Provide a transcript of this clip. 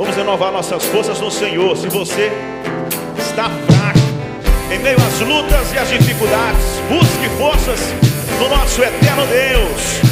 Vamos renovar nossas forças no Senhor. Se você está fraco, em meio às lutas e às dificuldades, busque forças no nosso eterno Deus.